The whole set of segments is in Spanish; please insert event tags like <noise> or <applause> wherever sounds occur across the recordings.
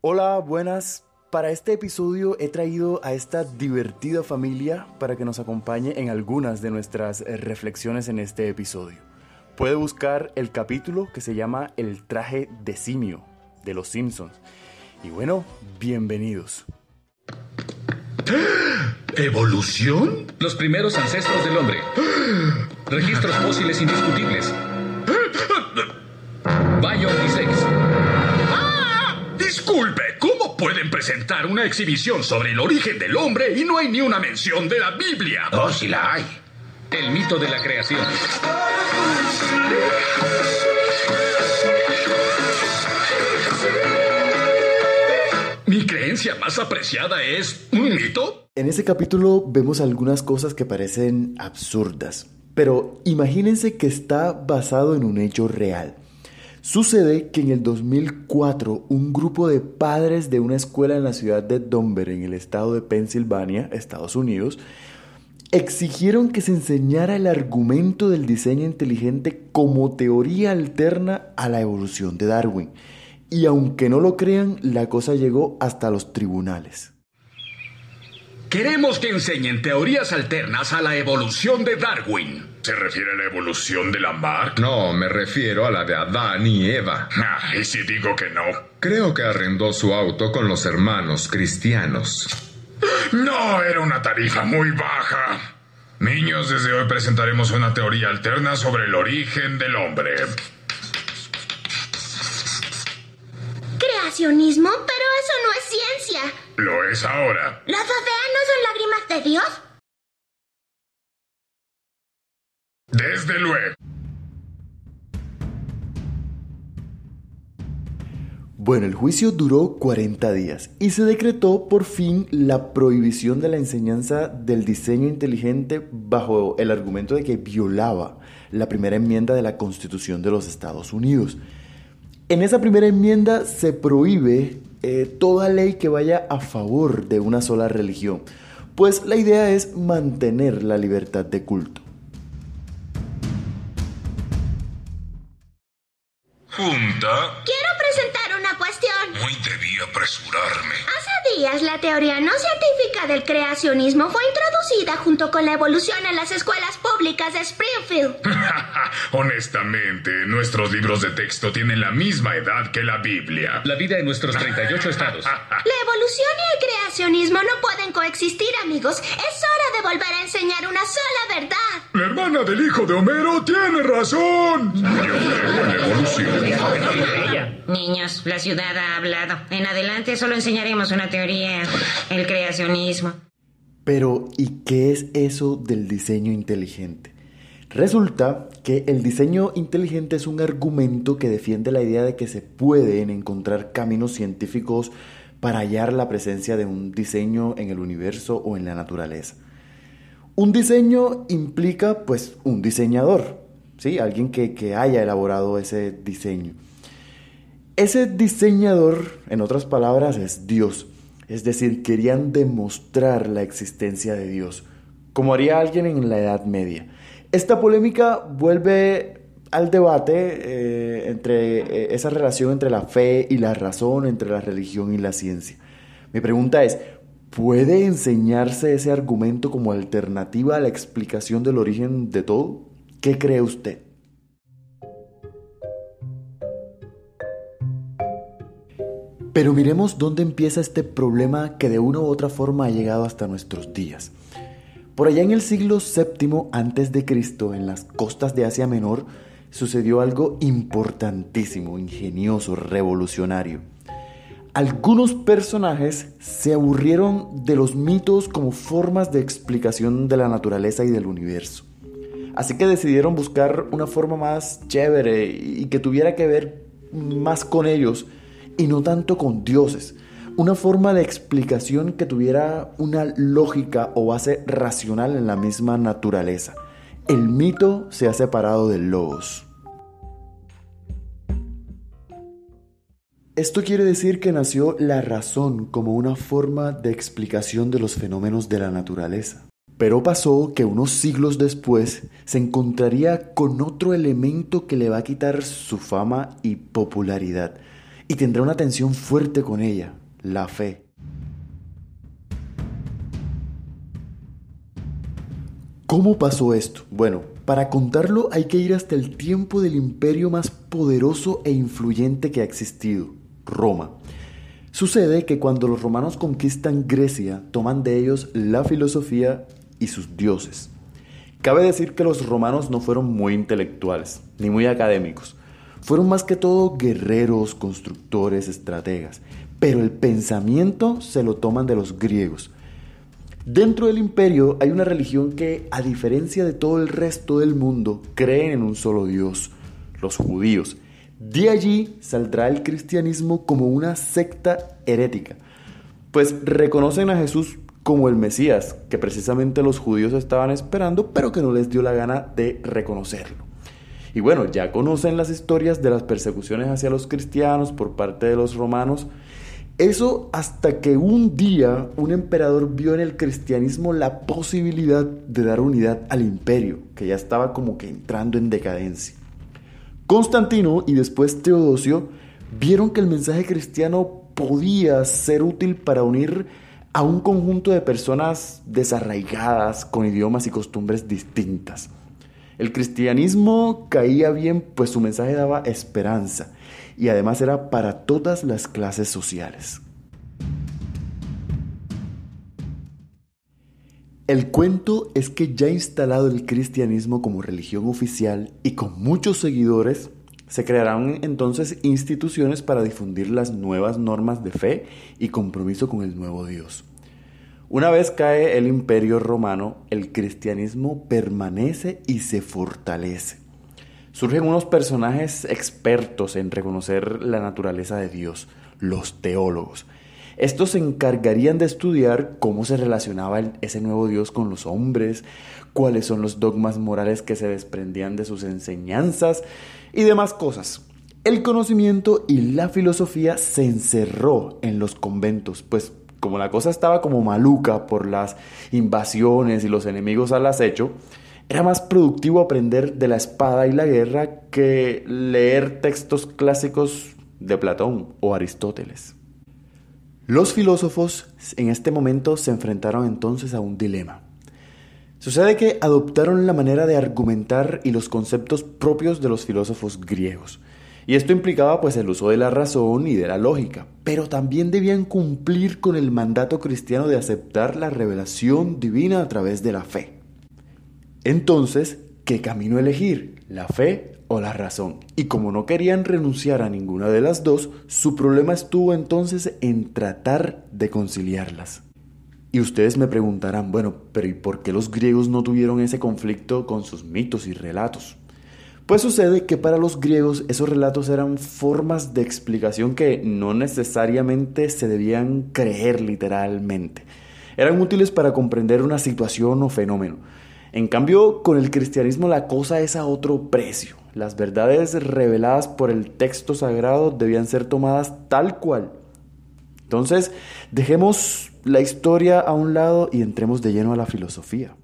Hola, buenas. Para este episodio he traído a esta divertida familia para que nos acompañe en algunas de nuestras eh, reflexiones en este episodio. Puede buscar el capítulo que se llama El traje de simio de los Simpsons. Y bueno, bienvenidos. ¿Evolución? Los primeros ancestros del hombre. Registros fósiles indiscutibles. Bayo y Sex. Disculpe, ¿cómo pueden presentar una exhibición sobre el origen del hombre y no hay ni una mención de la Biblia? Oh, sí la hay. El mito de la creación. ¿Mi creencia más apreciada es un mito? En ese capítulo vemos algunas cosas que parecen absurdas, pero imagínense que está basado en un hecho real. Sucede que en el 2004 un grupo de padres de una escuela en la ciudad de Denver, en el estado de Pensilvania, Estados Unidos, exigieron que se enseñara el argumento del diseño inteligente como teoría alterna a la evolución de Darwin. Y aunque no lo crean, la cosa llegó hasta los tribunales. Queremos que enseñen teorías alternas a la evolución de Darwin. ¿Se refiere a la evolución de la Mark? No, me refiero a la de Adán y Eva. Ah, ¿y si digo que no? Creo que arrendó su auto con los hermanos cristianos. No, era una tarifa muy baja. Niños, desde hoy presentaremos una teoría alterna sobre el origen del hombre. Creacionismo, pero eso no es ciencia. Lo es ahora. ¿Las no son lágrimas de Dios? Desde luego. Bueno, el juicio duró 40 días y se decretó por fin la prohibición de la enseñanza del diseño inteligente bajo el argumento de que violaba la primera enmienda de la Constitución de los Estados Unidos. En esa primera enmienda se prohíbe eh, toda ley que vaya a favor de una sola religión, pues la idea es mantener la libertad de culto. Junta. Quiero presentar una cuestión. Muy debí apresurarme. Días la teoría no científica del creacionismo fue introducida junto con la evolución en las escuelas públicas de Springfield. <laughs> Honestamente, nuestros libros de texto tienen la misma edad que la Biblia. La vida en nuestros 38 estados. <laughs> La evolución y el creacionismo no pueden coexistir, amigos. Es hora de volver a enseñar una sola verdad. La hermana del hijo de Homero tiene razón. Yo creo en la evolución. Niños, la ciudad ha hablado. En adelante solo enseñaremos una teoría, el creacionismo. Pero, ¿y qué es eso del diseño inteligente? Resulta que el diseño inteligente es un argumento que defiende la idea de que se pueden encontrar caminos científicos para hallar la presencia de un diseño en el universo o en la naturaleza. Un diseño implica pues un diseñador, ¿sí? alguien que, que haya elaborado ese diseño. Ese diseñador, en otras palabras, es Dios. Es decir, querían demostrar la existencia de Dios, como haría alguien en la Edad Media. Esta polémica vuelve al debate eh, entre eh, esa relación entre la fe y la razón, entre la religión y la ciencia. Mi pregunta es, ¿puede enseñarse ese argumento como alternativa a la explicación del origen de todo? ¿Qué cree usted? Pero miremos dónde empieza este problema que de una u otra forma ha llegado hasta nuestros días. Por allá en el siglo VII antes de Cristo, en las costas de Asia Menor, sucedió algo importantísimo, ingenioso, revolucionario. Algunos personajes se aburrieron de los mitos como formas de explicación de la naturaleza y del universo. Así que decidieron buscar una forma más chévere y que tuviera que ver más con ellos y no tanto con dioses. Una forma de explicación que tuviera una lógica o base racional en la misma naturaleza. El mito se ha separado del logos. Esto quiere decir que nació la razón como una forma de explicación de los fenómenos de la naturaleza. Pero pasó que unos siglos después se encontraría con otro elemento que le va a quitar su fama y popularidad y tendrá una tensión fuerte con ella, la fe. ¿Cómo pasó esto? Bueno, para contarlo hay que ir hasta el tiempo del imperio más poderoso e influyente que ha existido, Roma. Sucede que cuando los romanos conquistan Grecia, toman de ellos la filosofía y sus dioses. Cabe decir que los romanos no fueron muy intelectuales, ni muy académicos. Fueron más que todo guerreros, constructores, estrategas. Pero el pensamiento se lo toman de los griegos. Dentro del imperio hay una religión que, a diferencia de todo el resto del mundo, creen en un solo Dios, los judíos. De allí saldrá el cristianismo como una secta herética, pues reconocen a Jesús como el Mesías, que precisamente los judíos estaban esperando, pero que no les dio la gana de reconocerlo. Y bueno, ya conocen las historias de las persecuciones hacia los cristianos por parte de los romanos. Eso hasta que un día un emperador vio en el cristianismo la posibilidad de dar unidad al imperio, que ya estaba como que entrando en decadencia. Constantino y después Teodosio vieron que el mensaje cristiano podía ser útil para unir a un conjunto de personas desarraigadas con idiomas y costumbres distintas. El cristianismo caía bien pues su mensaje daba esperanza y además era para todas las clases sociales. El cuento es que ya instalado el cristianismo como religión oficial y con muchos seguidores, se crearán entonces instituciones para difundir las nuevas normas de fe y compromiso con el nuevo Dios. Una vez cae el imperio romano, el cristianismo permanece y se fortalece. Surgen unos personajes expertos en reconocer la naturaleza de Dios, los teólogos. Estos se encargarían de estudiar cómo se relacionaba ese nuevo Dios con los hombres, cuáles son los dogmas morales que se desprendían de sus enseñanzas y demás cosas. El conocimiento y la filosofía se encerró en los conventos, pues como la cosa estaba como maluca por las invasiones y los enemigos al acecho, era más productivo aprender de la espada y la guerra que leer textos clásicos de Platón o Aristóteles. Los filósofos en este momento se enfrentaron entonces a un dilema. Sucede que adoptaron la manera de argumentar y los conceptos propios de los filósofos griegos, y esto implicaba pues el uso de la razón y de la lógica, pero también debían cumplir con el mandato cristiano de aceptar la revelación divina a través de la fe. Entonces, ¿qué camino elegir? ¿La fe o la razón? Y como no querían renunciar a ninguna de las dos, su problema estuvo entonces en tratar de conciliarlas. Y ustedes me preguntarán, bueno, pero ¿y por qué los griegos no tuvieron ese conflicto con sus mitos y relatos? Pues sucede que para los griegos esos relatos eran formas de explicación que no necesariamente se debían creer literalmente. Eran útiles para comprender una situación o fenómeno. En cambio, con el cristianismo la cosa es a otro precio. Las verdades reveladas por el texto sagrado debían ser tomadas tal cual. Entonces, dejemos la historia a un lado y entremos de lleno a la filosofía.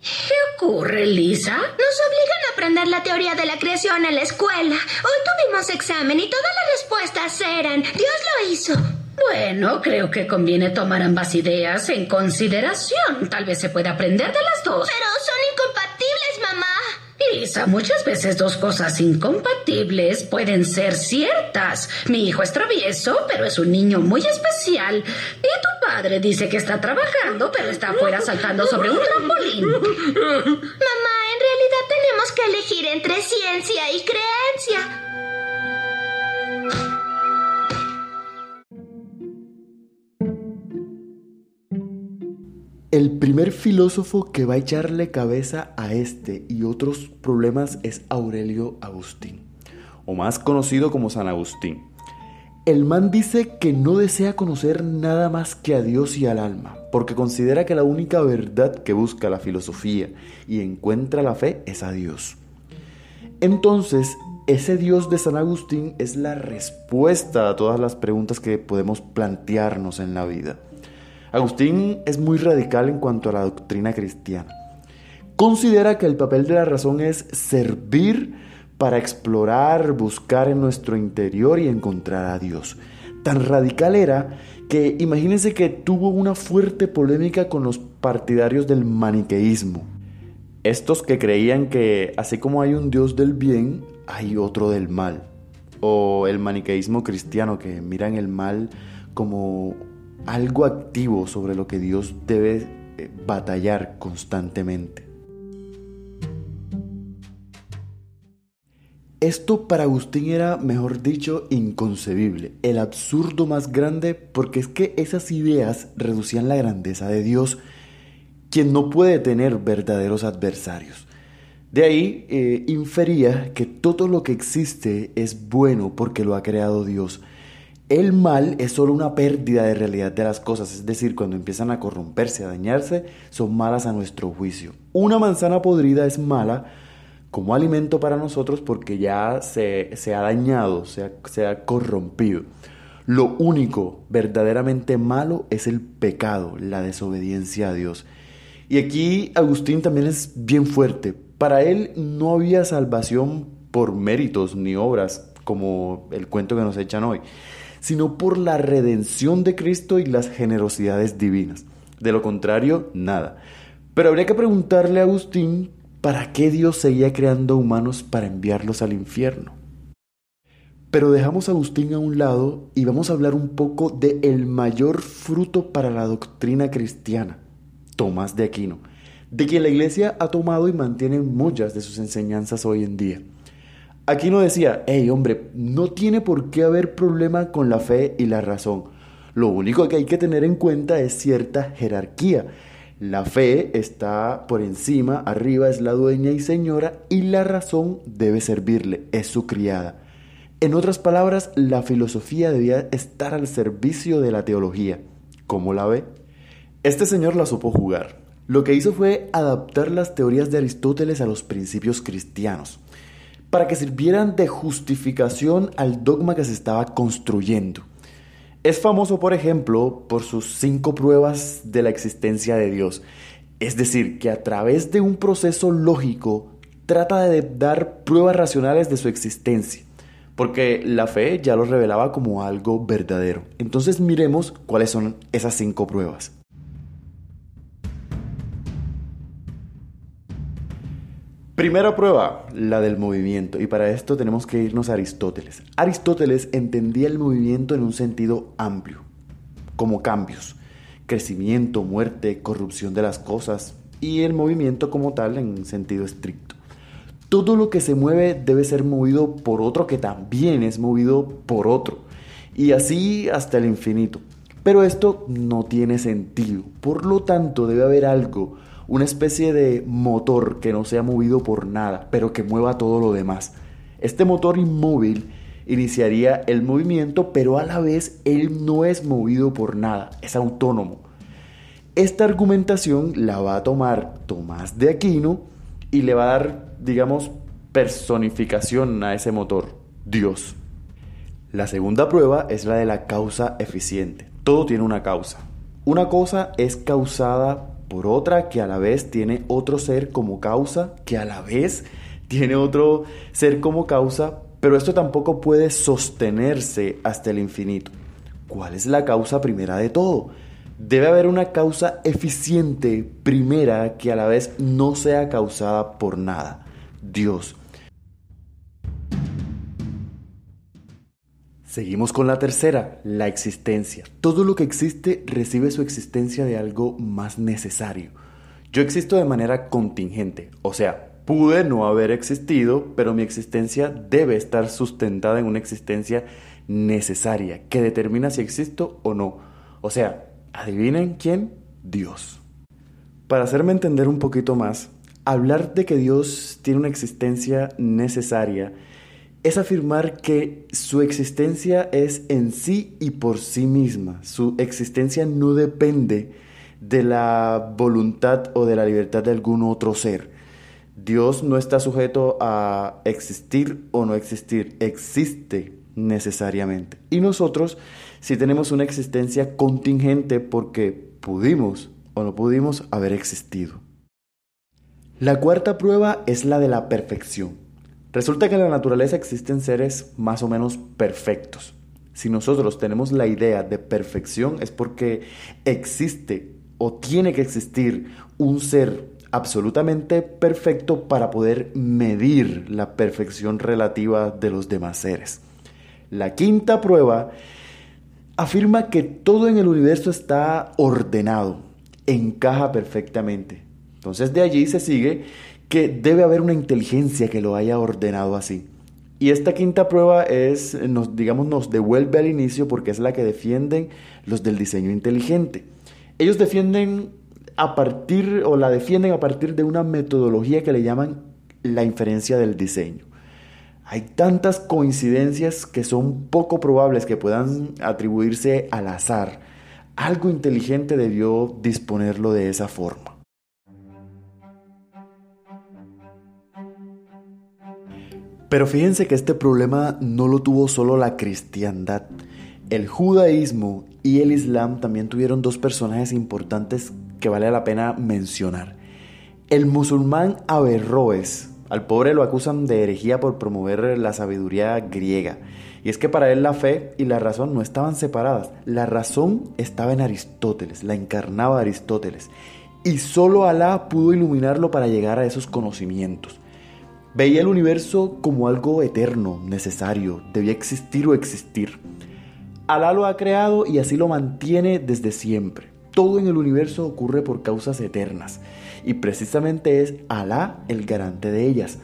¿Qué ocurre, Lisa? Nos obligan a aprender la teoría de la creación en la escuela. Hoy tuvimos examen y todas las respuestas eran Dios lo hizo. Bueno, creo que conviene tomar ambas ideas en consideración. Tal vez se pueda aprender de las dos. Pero son incompatibles, mamá. Lisa, muchas veces dos cosas incompatibles pueden ser ciertas. Mi hijo es travieso, pero es un niño muy especial. Y tu padre dice que está trabajando, pero está afuera saltando sobre un trampolín. <laughs> Mamá, elegir entre ciencia y creencia. El primer filósofo que va a echarle cabeza a este y otros problemas es Aurelio Agustín, o más conocido como San Agustín. El man dice que no desea conocer nada más que a Dios y al alma, porque considera que la única verdad que busca la filosofía y encuentra la fe es a Dios. Entonces, ese Dios de San Agustín es la respuesta a todas las preguntas que podemos plantearnos en la vida. Agustín es muy radical en cuanto a la doctrina cristiana. Considera que el papel de la razón es servir para explorar, buscar en nuestro interior y encontrar a Dios. Tan radical era que imagínense que tuvo una fuerte polémica con los partidarios del maniqueísmo. Estos que creían que así como hay un Dios del bien, hay otro del mal. O el maniqueísmo cristiano que miran el mal como algo activo sobre lo que Dios debe eh, batallar constantemente. Esto para Agustín era, mejor dicho, inconcebible, el absurdo más grande, porque es que esas ideas reducían la grandeza de Dios, quien no puede tener verdaderos adversarios. De ahí eh, infería que todo lo que existe es bueno porque lo ha creado Dios. El mal es solo una pérdida de realidad de las cosas, es decir, cuando empiezan a corromperse, a dañarse, son malas a nuestro juicio. Una manzana podrida es mala, como alimento para nosotros porque ya se, ha dañado, se se ha corrompido. Lo único verdaderamente malo es el pecado, la desobediencia a Dios. Y aquí Agustín también es bien fuerte. Para él no había salvación por méritos ni obras, como el cuento que nos echan hoy, sino por la redención de Cristo y las generosidades divinas. De lo contrario, nada. Pero habría que preguntarle a Agustín ¿Para qué Dios seguía creando humanos para enviarlos al infierno? Pero dejamos a Agustín a un lado y vamos a hablar un poco de el mayor fruto para la doctrina cristiana, Tomás de Aquino, de quien la iglesia ha tomado y mantiene muchas de sus enseñanzas hoy en día. Aquino decía, hey hombre, no tiene por qué haber problema con la fe y la razón. Lo único que hay que tener en cuenta es cierta jerarquía la fe está por encima, arriba es la dueña y señora y la razón debe servirle, es su criada. En otras palabras, la filosofía debía estar al servicio de la teología. ¿Cómo la ve? Este señor la supo jugar. Lo que hizo fue adaptar las teorías de Aristóteles a los principios cristianos, para que sirvieran de justificación al dogma que se estaba construyendo. Es famoso, por ejemplo, por sus cinco pruebas de la existencia de Dios. Es decir, que a través de un proceso lógico trata de dar pruebas racionales de su existencia, porque la fe ya lo revelaba como algo verdadero. Entonces miremos cuáles son esas cinco pruebas. Primera prueba, la del movimiento, y para esto tenemos que irnos a Aristóteles. Aristóteles entendía el movimiento en un sentido amplio, como cambios, crecimiento, muerte, corrupción de las cosas, y el movimiento como tal en sentido estricto. Todo lo que se mueve debe ser movido por otro que también es movido por otro, y así hasta el infinito. Pero esto no tiene sentido, por lo tanto debe haber algo una especie de motor que no sea movido por nada, pero que mueva todo lo demás. Este motor inmóvil iniciaría el movimiento, pero a la vez él no es movido por nada, es autónomo. Esta argumentación la va a tomar Tomás de Aquino y le va a dar, digamos, personificación a ese motor, Dios. La segunda prueba es la de la causa eficiente. Todo tiene una causa. Una cosa es causada por otra que a la vez tiene otro ser como causa, que a la vez tiene otro ser como causa, pero esto tampoco puede sostenerse hasta el infinito. ¿Cuál es la causa primera de todo? Debe haber una causa eficiente primera que a la vez no sea causada por nada, Dios. Seguimos con la tercera, la existencia. Todo lo que existe recibe su existencia de algo más necesario. Yo existo de manera contingente, o sea, pude no haber existido, pero mi existencia debe estar sustentada en una existencia necesaria que determina si existo o no. O sea, adivinen quién, Dios. Para hacerme entender un poquito más, hablar de que Dios tiene una existencia necesaria es afirmar que su existencia es en sí y por sí misma. Su existencia no depende de la voluntad o de la libertad de algún otro ser. Dios no está sujeto a existir o no existir, existe necesariamente. Y nosotros sí tenemos una existencia contingente porque pudimos o no pudimos haber existido. La cuarta prueba es la de la perfección. Resulta que en la naturaleza existen seres más o menos perfectos. Si nosotros tenemos la idea de perfección es porque existe o tiene que existir un ser absolutamente perfecto para poder medir la perfección relativa de los demás seres. La quinta prueba afirma que todo en el universo está ordenado, encaja perfectamente. Entonces de allí se sigue que debe haber una inteligencia que lo haya ordenado así. Y esta quinta prueba es, nos, digamos, nos devuelve al inicio porque es la que defienden los del diseño inteligente. Ellos defienden a partir, o la defienden a partir de una metodología que le llaman la inferencia del diseño. Hay tantas coincidencias que son poco probables que puedan atribuirse al azar. Algo inteligente debió disponerlo de esa forma. Pero fíjense que este problema no lo tuvo solo la cristiandad. El judaísmo y el islam también tuvieron dos personajes importantes que vale la pena mencionar. El musulmán Averroes, al pobre lo acusan de herejía por promover la sabiduría griega. Y es que para él la fe y la razón no estaban separadas. La razón estaba en Aristóteles, la encarnaba Aristóteles. Y solo Alá pudo iluminarlo para llegar a esos conocimientos. Veía el universo como algo eterno, necesario, debía existir o existir. Alá lo ha creado y así lo mantiene desde siempre. Todo en el universo ocurre por causas eternas y precisamente es Alá el garante de ellas.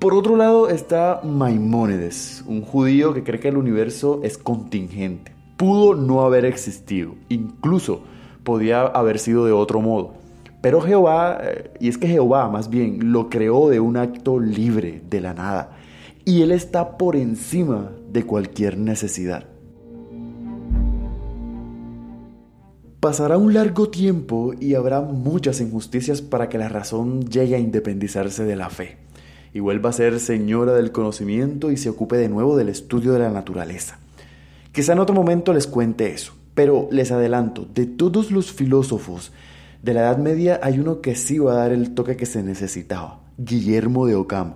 Por otro lado está Maimónides, un judío que cree que el universo es contingente. Pudo no haber existido, incluso podía haber sido de otro modo. Pero Jehová, eh, y es que Jehová más bien, lo creó de un acto libre, de la nada. Y Él está por encima de cualquier necesidad. Pasará un largo tiempo y habrá muchas injusticias para que la razón llegue a independizarse de la fe y vuelva a ser señora del conocimiento y se ocupe de nuevo del estudio de la naturaleza. Quizá en otro momento les cuente eso, pero les adelanto, de todos los filósofos de la Edad Media hay uno que sí va a dar el toque que se necesitaba, Guillermo de Ocam.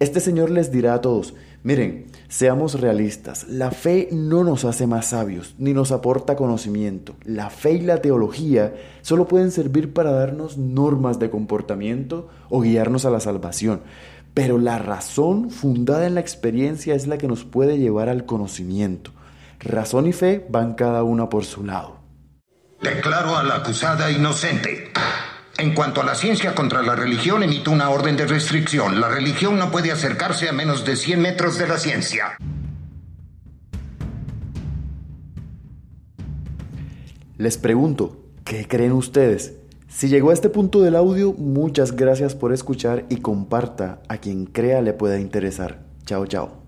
Este señor les dirá a todos, miren, seamos realistas, la fe no nos hace más sabios, ni nos aporta conocimiento. La fe y la teología solo pueden servir para darnos normas de comportamiento o guiarnos a la salvación. Pero la razón fundada en la experiencia es la que nos puede llevar al conocimiento. Razón y fe van cada una por su lado. Declaro a la acusada inocente. En cuanto a la ciencia contra la religión, emito una orden de restricción. La religión no puede acercarse a menos de 100 metros de la ciencia. Les pregunto, ¿qué creen ustedes? Si llegó a este punto del audio, muchas gracias por escuchar y comparta a quien crea le pueda interesar. Chao, chao.